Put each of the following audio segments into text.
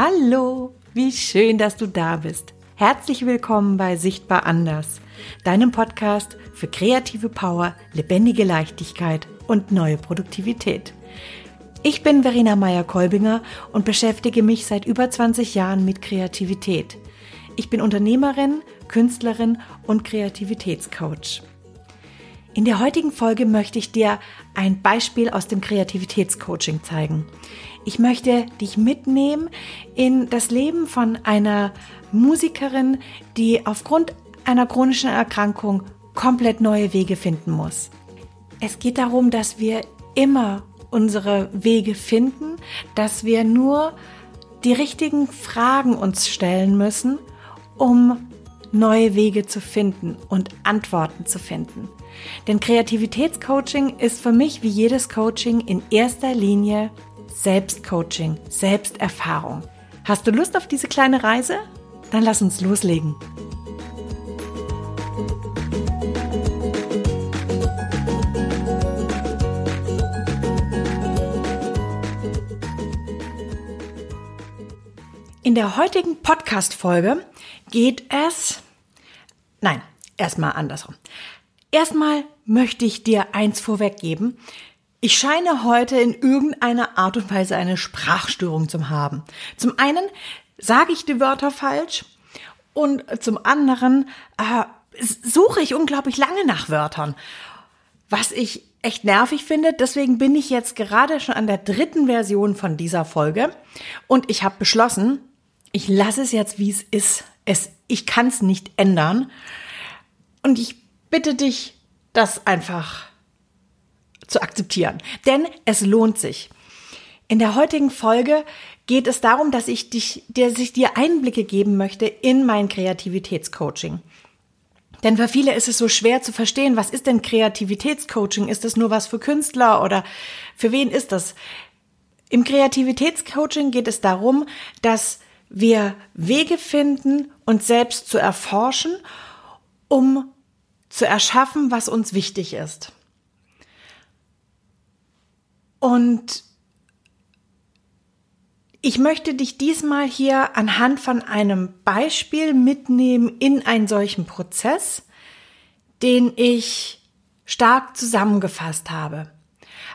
Hallo, wie schön, dass du da bist. Herzlich willkommen bei Sichtbar Anders, deinem Podcast für kreative Power, lebendige Leichtigkeit und neue Produktivität. Ich bin Verena Meyer-Kolbinger und beschäftige mich seit über 20 Jahren mit Kreativität. Ich bin Unternehmerin, Künstlerin und Kreativitätscoach. In der heutigen Folge möchte ich dir ein Beispiel aus dem Kreativitätscoaching zeigen. Ich möchte dich mitnehmen in das Leben von einer Musikerin, die aufgrund einer chronischen Erkrankung komplett neue Wege finden muss. Es geht darum, dass wir immer unsere Wege finden, dass wir nur die richtigen Fragen uns stellen müssen, um neue Wege zu finden und Antworten zu finden. Denn Kreativitätscoaching ist für mich wie jedes Coaching in erster Linie Selbstcoaching, Selbsterfahrung. Hast du Lust auf diese kleine Reise? Dann lass uns loslegen. In der heutigen Podcast-Folge geht es, nein, erstmal andersrum. Erstmal möchte ich dir eins vorweggeben. Ich scheine heute in irgendeiner Art und Weise eine Sprachstörung zu haben. Zum einen sage ich die Wörter falsch und zum anderen äh, suche ich unglaublich lange nach Wörtern, was ich echt nervig finde. Deswegen bin ich jetzt gerade schon an der dritten Version von dieser Folge und ich habe beschlossen, ich lasse es jetzt, wie es ist. Es, ich kann es nicht ändern. Und ich bitte dich, das einfach zu akzeptieren. Denn es lohnt sich. In der heutigen Folge geht es darum, dass ich dich, dass ich dir Einblicke geben möchte in mein Kreativitätscoaching. Denn für viele ist es so schwer zu verstehen, was ist denn Kreativitätscoaching? Ist das nur was für Künstler oder für wen ist das? Im Kreativitätscoaching geht es darum, dass wir Wege finden, uns selbst zu erforschen, um zu erschaffen, was uns wichtig ist. Und ich möchte dich diesmal hier anhand von einem Beispiel mitnehmen in einen solchen Prozess, den ich stark zusammengefasst habe.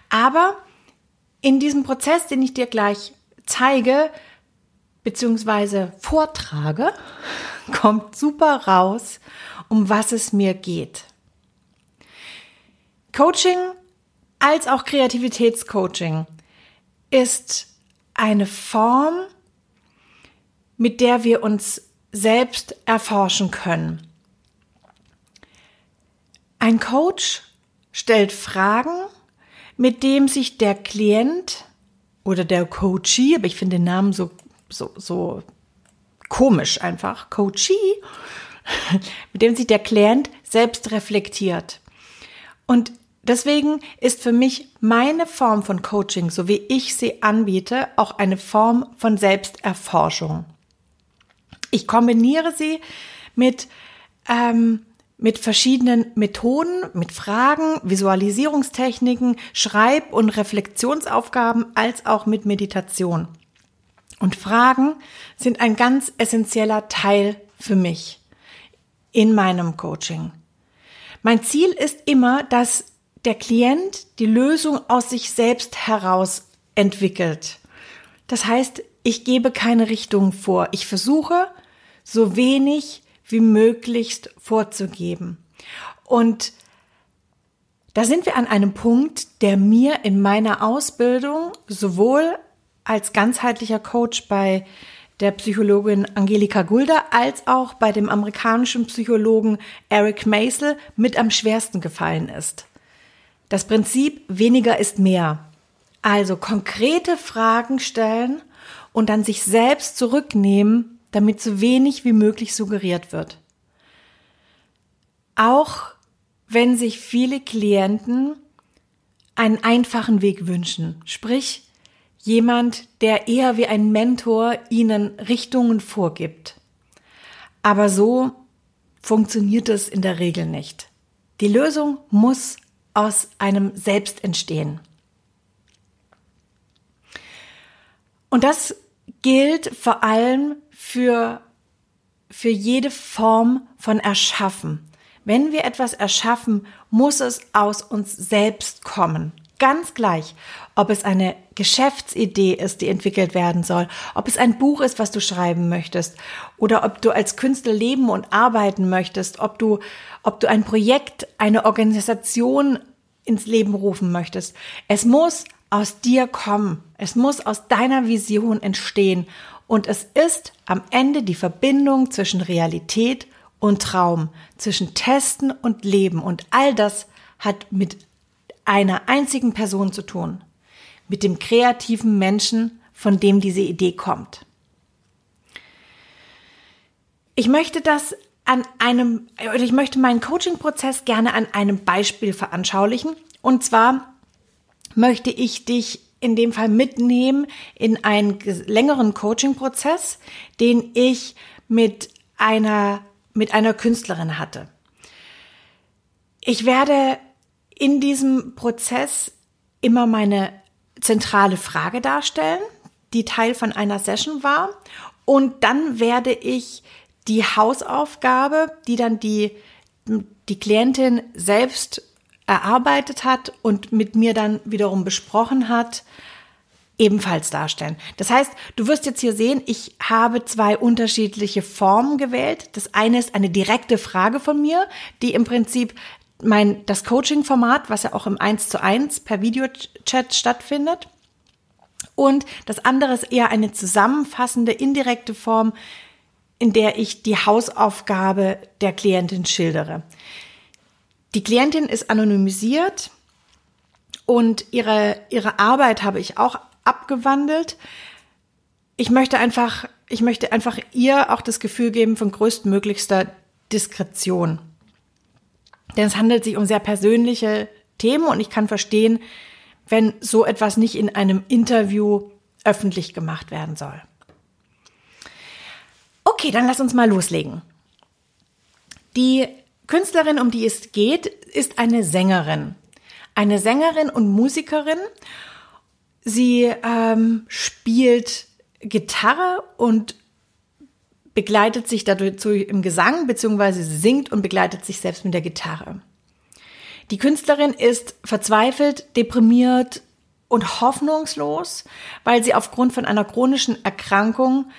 Aber in diesem Prozess, den ich dir gleich zeige, beziehungsweise vortrage, kommt super raus, um was es mir geht. Coaching als auch Kreativitätscoaching ist eine Form, mit der wir uns selbst erforschen können. Ein Coach stellt Fragen, mit dem sich der Klient oder der Coachee, aber ich finde den Namen so so, so komisch einfach, Coachee, mit dem sich der Klient selbst reflektiert. Und deswegen ist für mich meine Form von Coaching, so wie ich sie anbiete, auch eine Form von Selbsterforschung. Ich kombiniere sie mit, ähm, mit verschiedenen Methoden, mit Fragen, Visualisierungstechniken, Schreib- und Reflexionsaufgaben als auch mit Meditation. Und Fragen sind ein ganz essentieller Teil für mich in meinem Coaching. Mein Ziel ist immer, dass der Klient die Lösung aus sich selbst heraus entwickelt. Das heißt, ich gebe keine Richtung vor. Ich versuche, so wenig wie möglichst vorzugeben. Und da sind wir an einem Punkt, der mir in meiner Ausbildung sowohl als ganzheitlicher Coach bei der Psychologin Angelika Gulda als auch bei dem amerikanischen Psychologen Eric Maisel mit am schwersten gefallen ist. Das Prinzip weniger ist mehr. Also konkrete Fragen stellen und dann sich selbst zurücknehmen, damit so wenig wie möglich suggeriert wird. Auch wenn sich viele Klienten einen einfachen Weg wünschen, sprich jemand, der eher wie ein Mentor ihnen Richtungen vorgibt. Aber so funktioniert es in der Regel nicht. Die Lösung muss aus einem Selbst entstehen. Und das gilt vor allem für, für jede Form von Erschaffen. Wenn wir etwas erschaffen, muss es aus uns selbst kommen. Ganz gleich, ob es eine Geschäftsidee ist, die entwickelt werden soll, ob es ein Buch ist, was du schreiben möchtest, oder ob du als Künstler leben und arbeiten möchtest, ob du, ob du ein Projekt, eine Organisation ins Leben rufen möchtest. Es muss aus dir kommen. Es muss aus deiner Vision entstehen. Und es ist am Ende die Verbindung zwischen Realität und Traum, zwischen Testen und Leben. Und all das hat mit einer einzigen Person zu tun. Mit dem kreativen Menschen, von dem diese Idee kommt. Ich möchte das an einem, oder ich möchte meinen Coaching-Prozess gerne an einem Beispiel veranschaulichen. Und zwar möchte ich dich in dem Fall mitnehmen in einen längeren Coaching-Prozess, den ich mit einer, mit einer Künstlerin hatte. Ich werde in diesem Prozess immer meine zentrale Frage darstellen, die Teil von einer Session war. Und dann werde ich die Hausaufgabe, die dann die, die Klientin selbst erarbeitet hat und mit mir dann wiederum besprochen hat, ebenfalls darstellen. Das heißt, du wirst jetzt hier sehen, ich habe zwei unterschiedliche Formen gewählt. Das eine ist eine direkte Frage von mir, die im Prinzip mein, das Coaching-Format, was ja auch im 1 zu 1 per Videochat stattfindet. Und das andere ist eher eine zusammenfassende, indirekte Form, in der ich die Hausaufgabe der Klientin schildere. Die Klientin ist anonymisiert und ihre, ihre Arbeit habe ich auch abgewandelt. Ich möchte einfach, ich möchte einfach ihr auch das Gefühl geben von größtmöglichster Diskretion. Denn es handelt sich um sehr persönliche Themen und ich kann verstehen, wenn so etwas nicht in einem Interview öffentlich gemacht werden soll. Okay, dann lass uns mal loslegen. Die Künstlerin, um die es geht, ist eine Sängerin. Eine Sängerin und Musikerin. Sie ähm, spielt Gitarre und begleitet sich dazu im Gesang, beziehungsweise singt und begleitet sich selbst mit der Gitarre. Die Künstlerin ist verzweifelt, deprimiert und hoffnungslos, weil sie aufgrund von einer chronischen Erkrankung,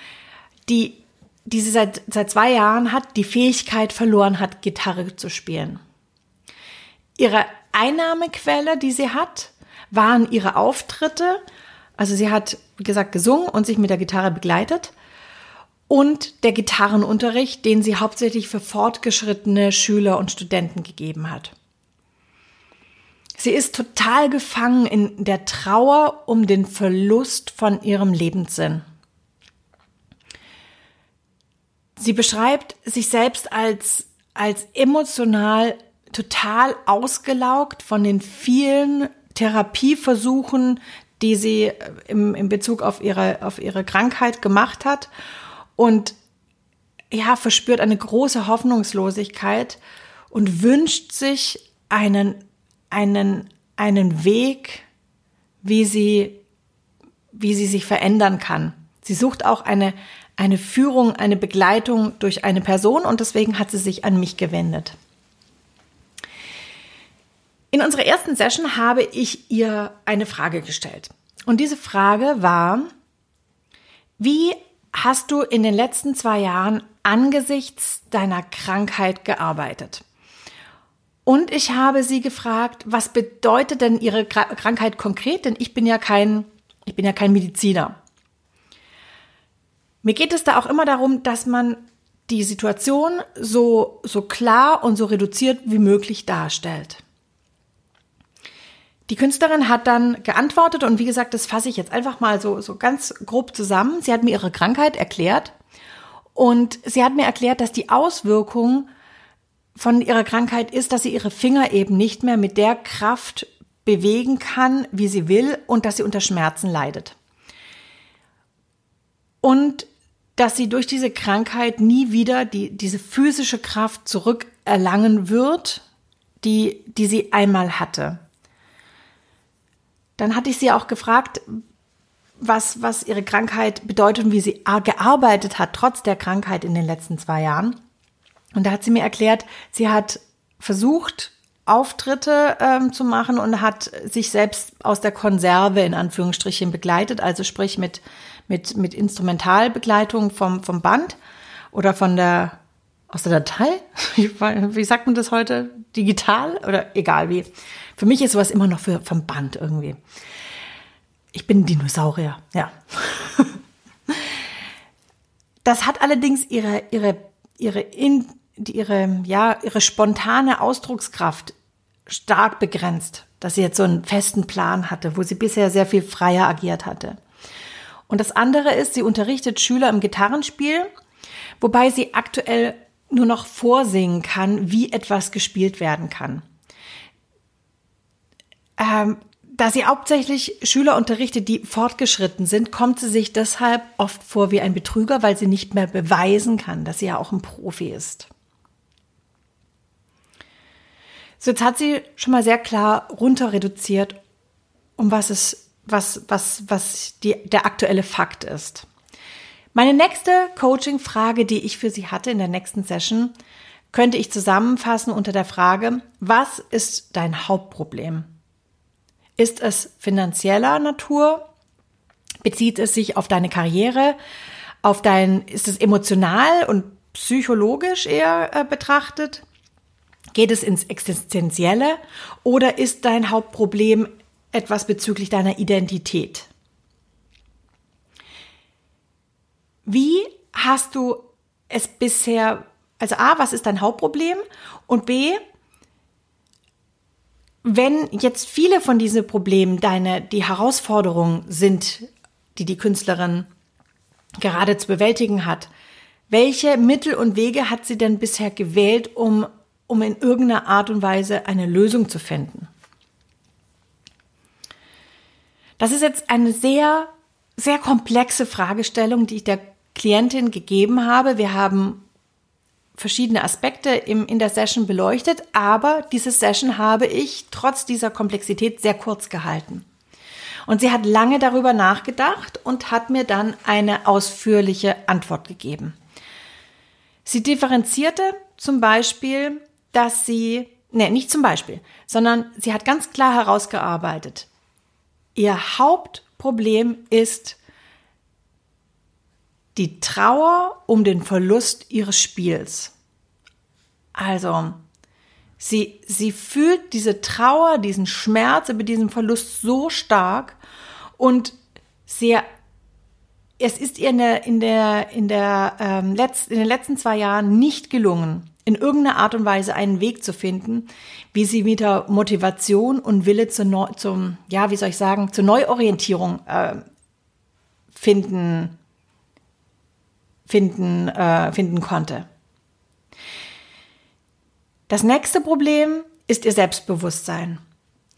die, die sie seit, seit zwei Jahren hat, die Fähigkeit verloren hat, Gitarre zu spielen. Ihre Einnahmequelle, die sie hat, waren ihre Auftritte. Also sie hat, wie gesagt, gesungen und sich mit der Gitarre begleitet und der Gitarrenunterricht, den sie hauptsächlich für fortgeschrittene Schüler und Studenten gegeben hat. Sie ist total gefangen in der Trauer um den Verlust von ihrem Lebenssinn. Sie beschreibt sich selbst als, als emotional total ausgelaugt von den vielen Therapieversuchen, die sie im, im Bezug auf ihre, auf ihre Krankheit gemacht hat und ja, verspürt eine große Hoffnungslosigkeit und wünscht sich einen, einen, einen Weg, wie sie, wie sie sich verändern kann. Sie sucht auch eine, eine Führung, eine Begleitung durch eine Person und deswegen hat sie sich an mich gewendet. In unserer ersten Session habe ich ihr eine Frage gestellt. Und diese Frage war, wie hast du in den letzten zwei Jahren angesichts deiner Krankheit gearbeitet? Und ich habe sie gefragt, was bedeutet denn ihre Krankheit konkret? Denn ich bin ja kein, ich bin ja kein Mediziner. Mir geht es da auch immer darum, dass man die Situation so, so klar und so reduziert wie möglich darstellt. Die Künstlerin hat dann geantwortet und wie gesagt, das fasse ich jetzt einfach mal so, so ganz grob zusammen. Sie hat mir ihre Krankheit erklärt und sie hat mir erklärt, dass die Auswirkung von ihrer Krankheit ist, dass sie ihre Finger eben nicht mehr mit der Kraft bewegen kann, wie sie will und dass sie unter Schmerzen leidet. Und dass sie durch diese Krankheit nie wieder die, diese physische Kraft zurückerlangen wird, die, die sie einmal hatte. Dann hatte ich sie auch gefragt, was, was ihre Krankheit bedeutet und wie sie gearbeitet hat, trotz der Krankheit in den letzten zwei Jahren. Und da hat sie mir erklärt, sie hat versucht, Auftritte ähm, zu machen und hat sich selbst aus der Konserve in Anführungsstrichen begleitet, also sprich mit, mit, mit Instrumentalbegleitung vom, vom Band oder von der, aus der Datei. Wie sagt man das heute? Digital oder egal wie. Für mich ist sowas immer noch für, vom Band irgendwie. Ich bin ein Dinosaurier, ja. Das hat allerdings ihre, ihre, ihre, in, ihre, ja, ihre spontane Ausdruckskraft stark begrenzt, dass sie jetzt so einen festen Plan hatte, wo sie bisher sehr viel freier agiert hatte. Und das andere ist, sie unterrichtet Schüler im Gitarrenspiel, wobei sie aktuell nur noch vorsingen kann, wie etwas gespielt werden kann. Ähm, da sie hauptsächlich Schüler unterrichtet, die fortgeschritten sind, kommt sie sich deshalb oft vor wie ein Betrüger, weil sie nicht mehr beweisen kann, dass sie ja auch ein Profi ist. So, jetzt hat sie schon mal sehr klar runter reduziert, um was es, was, was, was die, der aktuelle Fakt ist. Meine nächste Coaching-Frage, die ich für Sie hatte in der nächsten Session, könnte ich zusammenfassen unter der Frage, was ist dein Hauptproblem? Ist es finanzieller Natur? Bezieht es sich auf deine Karriere? Auf dein, ist es emotional und psychologisch eher äh, betrachtet? Geht es ins Existenzielle? Oder ist dein Hauptproblem etwas bezüglich deiner Identität? Wie hast du es bisher, also A, was ist dein Hauptproblem? Und B, wenn jetzt viele von diesen Problemen deine, die Herausforderungen sind, die die Künstlerin gerade zu bewältigen hat, welche Mittel und Wege hat sie denn bisher gewählt, um, um in irgendeiner Art und Weise eine Lösung zu finden? Das ist jetzt eine sehr, sehr komplexe Fragestellung, die ich der Klientin gegeben habe. Wir haben verschiedene Aspekte im, in der Session beleuchtet, aber diese Session habe ich trotz dieser Komplexität sehr kurz gehalten. Und sie hat lange darüber nachgedacht und hat mir dann eine ausführliche Antwort gegeben. Sie differenzierte zum Beispiel, dass sie, nee, nicht zum Beispiel, sondern sie hat ganz klar herausgearbeitet, ihr Hauptproblem ist die Trauer um den Verlust ihres Spiels. Also, sie, sie fühlt diese Trauer, diesen Schmerz über diesen Verlust so stark und sie, es ist ihr in der, in der, in der, ähm, letzt, in den letzten zwei Jahren nicht gelungen, in irgendeiner Art und Weise einen Weg zu finden, wie sie wieder Motivation und Wille zur, Neu zum, ja, wie soll ich sagen, zur Neuorientierung äh, finden finden, äh, finden konnte. Das nächste Problem ist ihr Selbstbewusstsein.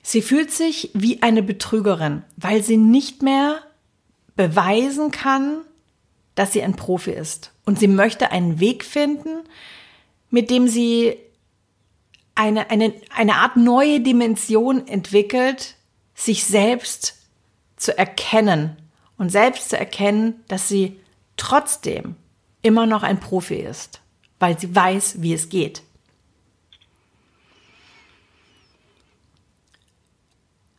Sie fühlt sich wie eine Betrügerin, weil sie nicht mehr beweisen kann, dass sie ein Profi ist. Und sie möchte einen Weg finden, mit dem sie eine, eine, eine Art neue Dimension entwickelt, sich selbst zu erkennen und selbst zu erkennen, dass sie trotzdem immer noch ein Profi ist, weil sie weiß, wie es geht.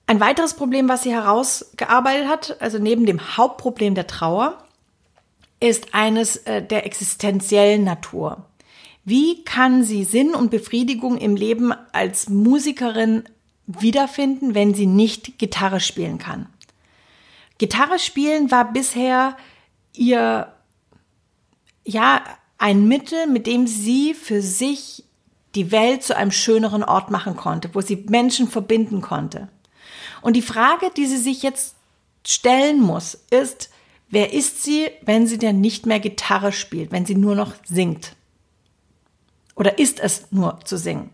Ein weiteres Problem, was sie herausgearbeitet hat, also neben dem Hauptproblem der Trauer, ist eines äh, der existenziellen Natur. Wie kann sie Sinn und Befriedigung im Leben als Musikerin wiederfinden, wenn sie nicht Gitarre spielen kann? Gitarre spielen war bisher ihr, ja, ein Mittel, mit dem sie für sich die Welt zu einem schöneren Ort machen konnte, wo sie Menschen verbinden konnte. Und die Frage, die sie sich jetzt stellen muss, ist, wer ist sie, wenn sie denn nicht mehr Gitarre spielt, wenn sie nur noch singt? Oder ist es nur zu singen?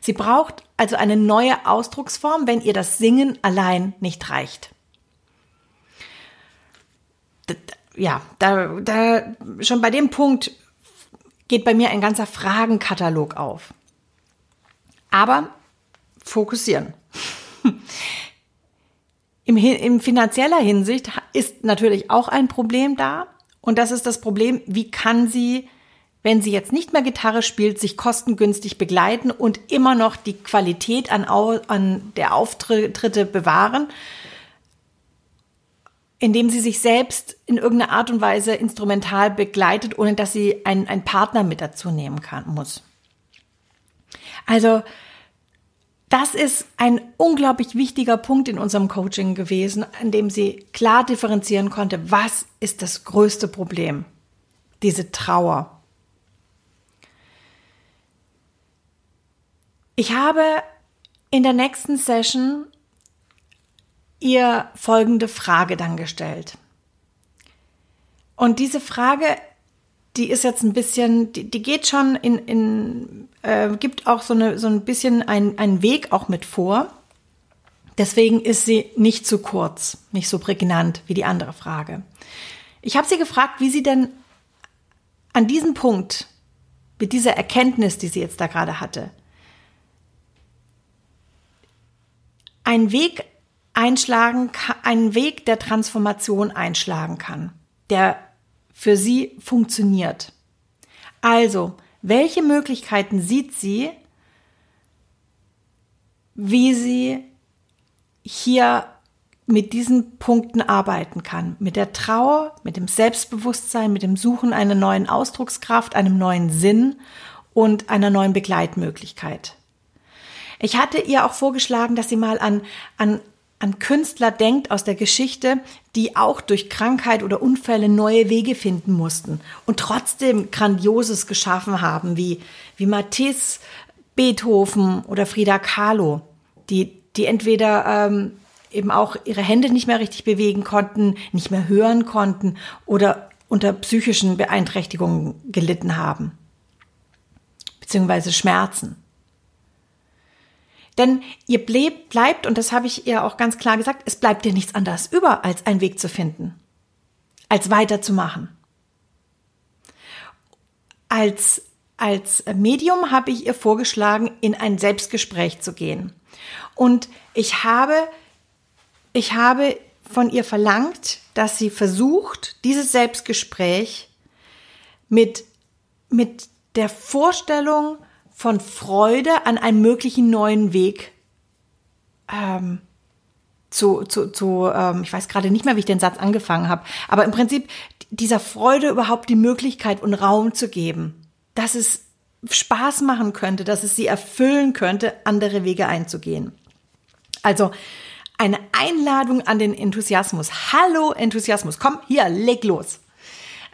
Sie braucht also eine neue Ausdrucksform, wenn ihr das Singen allein nicht reicht ja, da, da schon bei dem Punkt geht bei mir ein ganzer Fragenkatalog auf. Aber fokussieren. Im, in finanzieller Hinsicht ist natürlich auch ein Problem da. Und das ist das Problem, wie kann sie, wenn sie jetzt nicht mehr Gitarre spielt, sich kostengünstig begleiten und immer noch die Qualität an, an der Auftritte bewahren, indem sie sich selbst in irgendeiner Art und Weise instrumental begleitet, ohne dass sie einen, einen Partner mit dazu nehmen kann, muss. Also, das ist ein unglaublich wichtiger Punkt in unserem Coaching gewesen, an dem sie klar differenzieren konnte, was ist das größte Problem? Diese Trauer. Ich habe in der nächsten Session ihr folgende Frage dann gestellt. Und diese Frage, die ist jetzt ein bisschen, die, die geht schon in, in äh, gibt auch so, eine, so ein bisschen ein, einen Weg auch mit vor. Deswegen ist sie nicht zu kurz, nicht so prägnant wie die andere Frage. Ich habe sie gefragt, wie sie denn an diesem Punkt, mit dieser Erkenntnis, die sie jetzt da gerade hatte, einen Weg einschlagen, einen Weg der Transformation einschlagen kann, der für sie funktioniert. Also, welche Möglichkeiten sieht sie, wie sie hier mit diesen Punkten arbeiten kann. Mit der Trauer, mit dem Selbstbewusstsein, mit dem Suchen einer neuen Ausdruckskraft, einem neuen Sinn und einer neuen Begleitmöglichkeit. Ich hatte ihr auch vorgeschlagen, dass sie mal an, an an Künstler denkt aus der Geschichte, die auch durch Krankheit oder Unfälle neue Wege finden mussten und trotzdem Grandioses geschaffen haben, wie, wie Matisse, Beethoven oder Frida Kahlo, die, die entweder ähm, eben auch ihre Hände nicht mehr richtig bewegen konnten, nicht mehr hören konnten oder unter psychischen Beeinträchtigungen gelitten haben, beziehungsweise Schmerzen. Denn ihr bleibt, und das habe ich ihr auch ganz klar gesagt, es bleibt dir nichts anderes über, als einen Weg zu finden, als weiterzumachen. Als, als Medium habe ich ihr vorgeschlagen, in ein Selbstgespräch zu gehen. Und ich habe, ich habe von ihr verlangt, dass sie versucht, dieses Selbstgespräch mit, mit der Vorstellung von Freude an einem möglichen neuen Weg ähm, zu, zu, zu ähm, ich weiß gerade nicht mehr, wie ich den Satz angefangen habe, aber im Prinzip dieser Freude überhaupt die Möglichkeit und Raum zu geben, dass es Spaß machen könnte, dass es sie erfüllen könnte, andere Wege einzugehen. Also eine Einladung an den Enthusiasmus. Hallo Enthusiasmus, komm hier, leg los.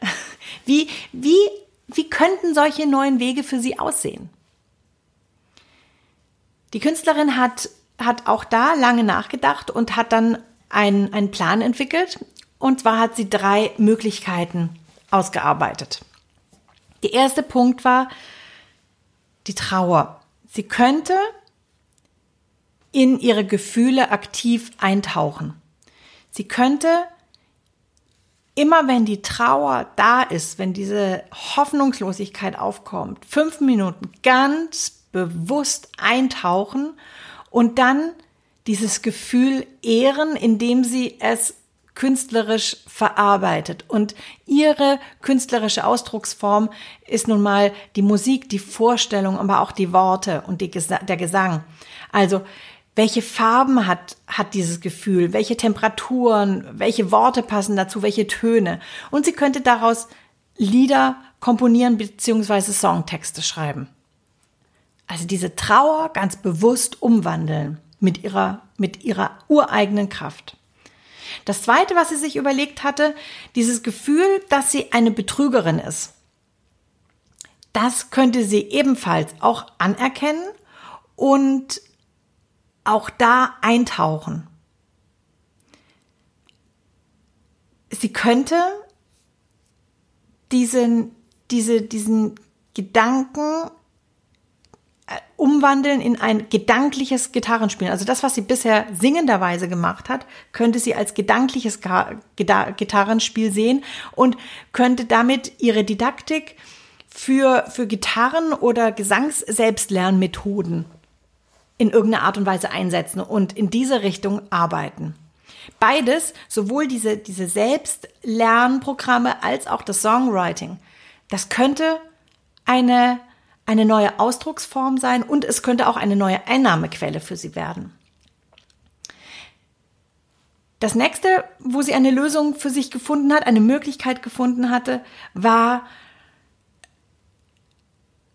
Wie, wie, wie könnten solche neuen Wege für Sie aussehen? Die Künstlerin hat, hat auch da lange nachgedacht und hat dann einen, einen Plan entwickelt. Und zwar hat sie drei Möglichkeiten ausgearbeitet. Der erste Punkt war die Trauer. Sie könnte in ihre Gefühle aktiv eintauchen. Sie könnte immer wenn die Trauer da ist, wenn diese Hoffnungslosigkeit aufkommt, fünf Minuten ganz bewusst eintauchen und dann dieses Gefühl ehren, indem sie es künstlerisch verarbeitet. Und ihre künstlerische Ausdrucksform ist nun mal die Musik, die Vorstellung, aber auch die Worte und die der Gesang. Also, welche Farben hat, hat dieses Gefühl? Welche Temperaturen? Welche Worte passen dazu? Welche Töne? Und sie könnte daraus Lieder komponieren beziehungsweise Songtexte schreiben. Also diese Trauer ganz bewusst umwandeln mit ihrer, mit ihrer ureigenen Kraft. Das zweite, was sie sich überlegt hatte, dieses Gefühl, dass sie eine Betrügerin ist. Das könnte sie ebenfalls auch anerkennen und auch da eintauchen. Sie könnte diesen, diese, diesen Gedanken umwandeln in ein gedankliches Gitarrenspielen. Also das, was sie bisher singenderweise gemacht hat, könnte sie als gedankliches Gitarrenspiel sehen und könnte damit ihre Didaktik für, für Gitarren- oder Gesangs-Selbstlernmethoden in irgendeiner Art und Weise einsetzen und in diese Richtung arbeiten. Beides, sowohl diese, diese Selbstlernprogramme als auch das Songwriting, das könnte eine, eine neue Ausdrucksform sein und es könnte auch eine neue Einnahmequelle für sie werden. Das nächste, wo sie eine Lösung für sich gefunden hat, eine Möglichkeit gefunden hatte, war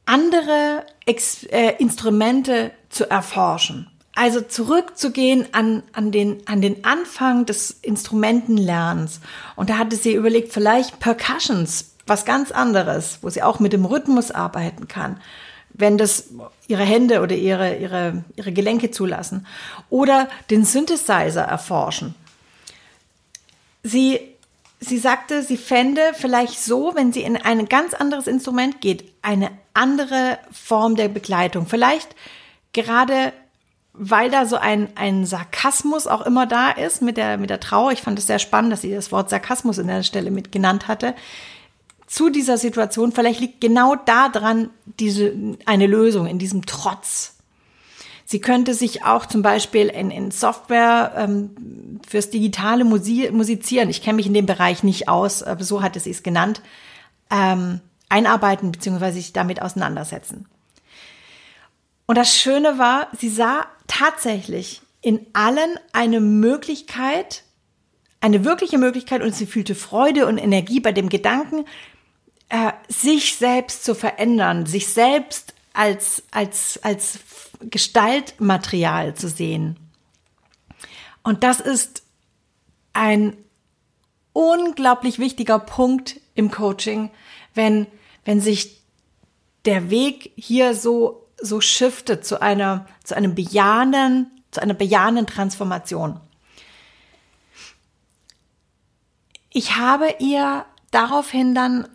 andere Ex äh, Instrumente zu erforschen. Also zurückzugehen an, an, den, an den Anfang des Instrumentenlernens. Und da hatte sie überlegt, vielleicht Percussions, was ganz anderes, wo sie auch mit dem Rhythmus arbeiten kann, wenn das ihre Hände oder ihre, ihre, ihre Gelenke zulassen. Oder den Synthesizer erforschen. Sie, sie sagte, sie fände vielleicht so, wenn sie in ein ganz anderes Instrument geht, eine andere Form der Begleitung. Vielleicht gerade weil da so ein, ein Sarkasmus auch immer da ist mit der, mit der Trauer. Ich fand es sehr spannend, dass sie das Wort Sarkasmus in der Stelle mit genannt hatte. Zu dieser Situation, vielleicht liegt genau da dran diese, eine Lösung in diesem Trotz. Sie könnte sich auch zum Beispiel in, in Software ähm, fürs digitale Musi Musizieren, ich kenne mich in dem Bereich nicht aus, aber so hatte sie es genannt, ähm, einarbeiten bzw. sich damit auseinandersetzen. Und das Schöne war, sie sah tatsächlich in allen eine Möglichkeit, eine wirkliche Möglichkeit und sie fühlte Freude und Energie bei dem Gedanken, äh, sich selbst zu verändern, sich selbst als, als, als Gestaltmaterial zu sehen. Und das ist ein unglaublich wichtiger Punkt im Coaching, wenn, wenn sich der Weg hier so so shiftet zu einer, zu einem bejahenden, zu einer bejahenden Transformation. Ich habe ihr daraufhin dann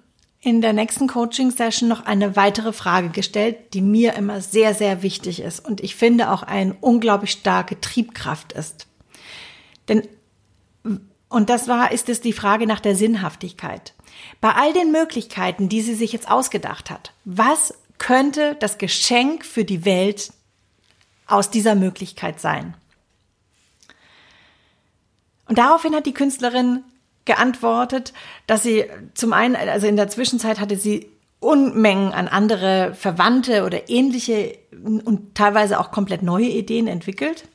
in der nächsten Coaching-Session noch eine weitere Frage gestellt, die mir immer sehr, sehr wichtig ist und ich finde auch eine unglaublich starke Triebkraft ist. Denn, und das war, ist es die Frage nach der Sinnhaftigkeit. Bei all den Möglichkeiten, die sie sich jetzt ausgedacht hat, was könnte das Geschenk für die Welt aus dieser Möglichkeit sein. Und daraufhin hat die Künstlerin geantwortet, dass sie zum einen, also in der Zwischenzeit hatte sie Unmengen an andere Verwandte oder ähnliche und teilweise auch komplett neue Ideen entwickelt.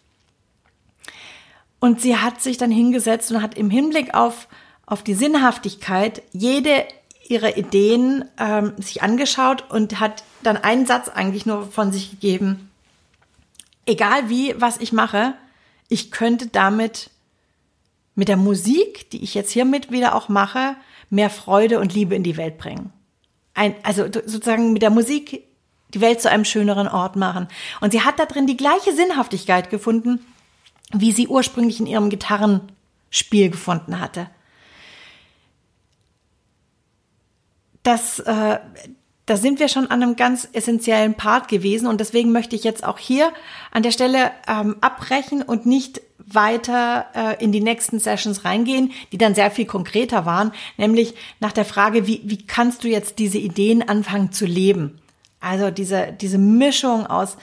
Und sie hat sich dann hingesetzt und hat im Hinblick auf, auf die Sinnhaftigkeit jede ihrer Ideen ähm, sich angeschaut und hat dann einen Satz eigentlich nur von sich gegeben. Egal wie, was ich mache, ich könnte damit mit der Musik, die ich jetzt hiermit wieder auch mache, mehr Freude und Liebe in die Welt bringen. Ein, also sozusagen mit der Musik die Welt zu einem schöneren Ort machen. Und sie hat da drin die gleiche Sinnhaftigkeit gefunden, wie sie ursprünglich in ihrem Gitarrenspiel gefunden hatte. Das, äh, da sind wir schon an einem ganz essentiellen Part gewesen und deswegen möchte ich jetzt auch hier an der Stelle ähm, abbrechen und nicht weiter äh, in die nächsten Sessions reingehen, die dann sehr viel konkreter waren, nämlich nach der Frage, wie, wie kannst du jetzt diese Ideen anfangen zu leben? Also diese, diese Mischung aus,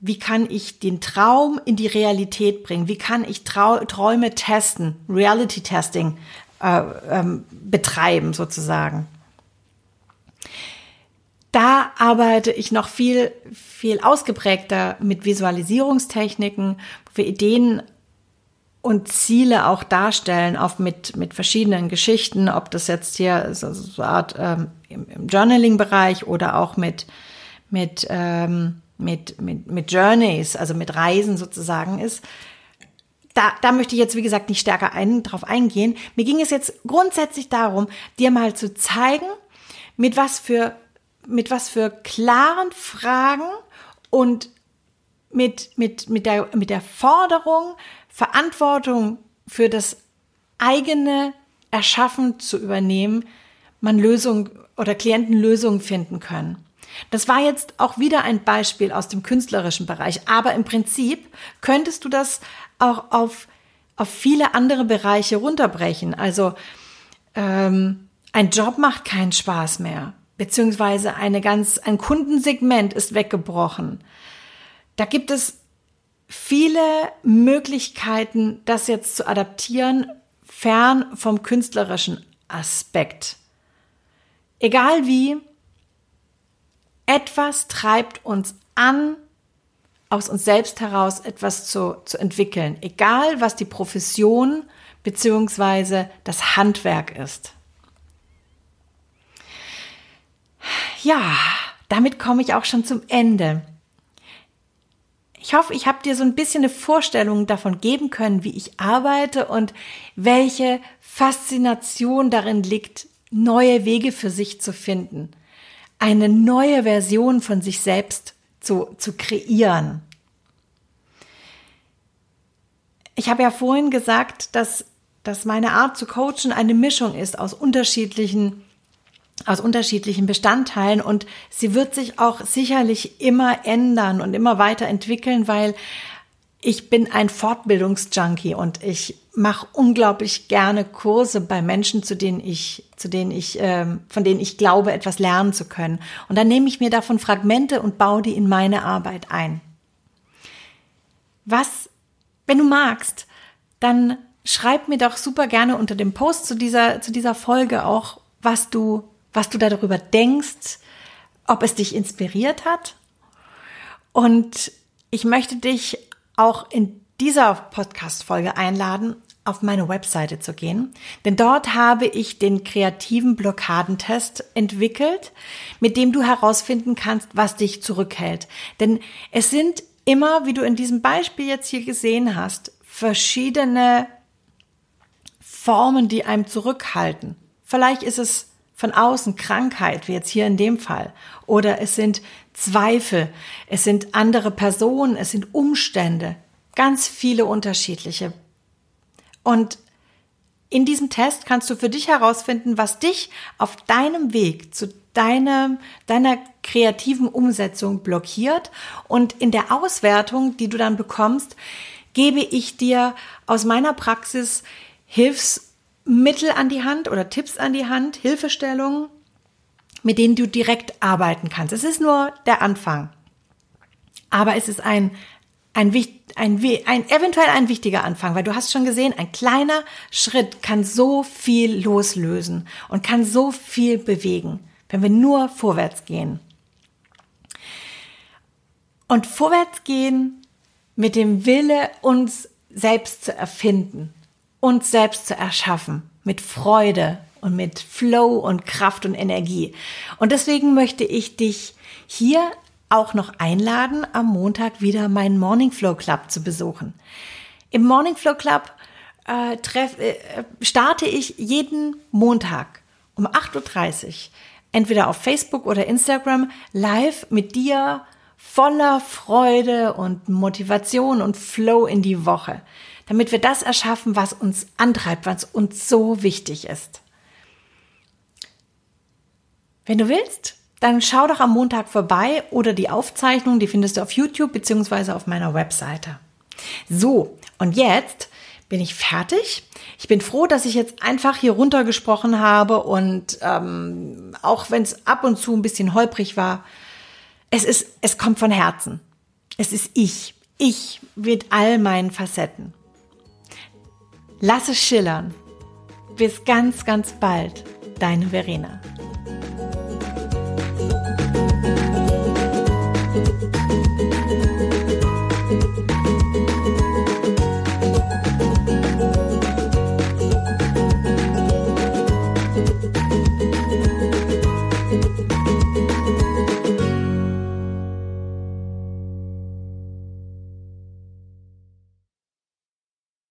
wie kann ich den Traum in die Realität bringen? Wie kann ich Trau Träume testen, Reality Testing äh, ähm, betreiben sozusagen? Da arbeite ich noch viel, viel ausgeprägter mit Visualisierungstechniken, wo wir Ideen und Ziele auch darstellen, auch mit, mit verschiedenen Geschichten, ob das jetzt hier so, so eine Art ähm, im, im Journaling-Bereich oder auch mit, mit, ähm, mit, mit, mit Journeys, also mit Reisen sozusagen ist. Da, da möchte ich jetzt, wie gesagt, nicht stärker ein, drauf eingehen. Mir ging es jetzt grundsätzlich darum, dir mal zu zeigen, mit was für mit was für klaren Fragen und mit, mit, mit, der, mit der Forderung, Verantwortung für das eigene Erschaffen zu übernehmen, man Lösungen oder Klienten Lösungen finden können. Das war jetzt auch wieder ein Beispiel aus dem künstlerischen Bereich, aber im Prinzip könntest du das auch auf, auf viele andere Bereiche runterbrechen. Also ähm, ein Job macht keinen Spaß mehr beziehungsweise eine ganz, ein Kundensegment ist weggebrochen. Da gibt es viele Möglichkeiten, das jetzt zu adaptieren, fern vom künstlerischen Aspekt. Egal wie, etwas treibt uns an, aus uns selbst heraus etwas zu, zu entwickeln, egal was die Profession bzw. das Handwerk ist. Ja, damit komme ich auch schon zum Ende. Ich hoffe, ich habe dir so ein bisschen eine Vorstellung davon geben können, wie ich arbeite und welche Faszination darin liegt, neue Wege für sich zu finden, eine neue Version von sich selbst zu, zu kreieren. Ich habe ja vorhin gesagt, dass, dass meine Art zu coachen eine Mischung ist aus unterschiedlichen aus unterschiedlichen Bestandteilen und sie wird sich auch sicherlich immer ändern und immer weiterentwickeln, weil ich bin ein Fortbildungsjunkie und ich mache unglaublich gerne Kurse bei Menschen, zu denen ich, zu denen ich, äh, von denen ich glaube, etwas lernen zu können. Und dann nehme ich mir davon Fragmente und baue die in meine Arbeit ein. Was, wenn du magst, dann schreib mir doch super gerne unter dem Post zu dieser, zu dieser Folge auch, was du, was du darüber denkst, ob es dich inspiriert hat. Und ich möchte dich auch in dieser Podcast-Folge einladen, auf meine Webseite zu gehen, denn dort habe ich den kreativen Blockadentest entwickelt, mit dem du herausfinden kannst, was dich zurückhält. Denn es sind immer, wie du in diesem Beispiel jetzt hier gesehen hast, verschiedene Formen, die einem zurückhalten. Vielleicht ist es von außen Krankheit, wie jetzt hier in dem Fall, oder es sind Zweifel, es sind andere Personen, es sind Umstände, ganz viele unterschiedliche. Und in diesem Test kannst du für dich herausfinden, was dich auf deinem Weg zu deiner, deiner kreativen Umsetzung blockiert. Und in der Auswertung, die du dann bekommst, gebe ich dir aus meiner Praxis Hilfsmittel an die Hand oder Tipps an die Hand, Hilfestellungen, mit denen du direkt arbeiten kannst. Es ist nur der Anfang. Aber es ist ein, ein, ein, ein, eventuell ein wichtiger Anfang, weil du hast schon gesehen, ein kleiner Schritt kann so viel loslösen und kann so viel bewegen, wenn wir nur vorwärts gehen. Und vorwärts gehen mit dem Wille, uns selbst zu erfinden, uns selbst zu erschaffen, mit Freude und mit Flow und Kraft und Energie. Und deswegen möchte ich dich hier auch noch einladen, am Montag wieder meinen Morning Flow Club zu besuchen. Im Morning Flow Club äh, treff, äh, starte ich jeden Montag um 8.30 Uhr entweder auf Facebook oder Instagram live mit dir voller Freude und Motivation und Flow in die Woche, damit wir das erschaffen, was uns antreibt, was uns so wichtig ist. Wenn du willst, dann schau doch am Montag vorbei oder die Aufzeichnung, die findest du auf YouTube beziehungsweise auf meiner Webseite. So, und jetzt bin ich fertig. Ich bin froh, dass ich jetzt einfach hier runtergesprochen habe und ähm, auch wenn es ab und zu ein bisschen holprig war, es ist, es kommt von Herzen. Es ist ich. Ich mit all meinen Facetten. Lass es schillern. Bis ganz, ganz bald. Deine Verena.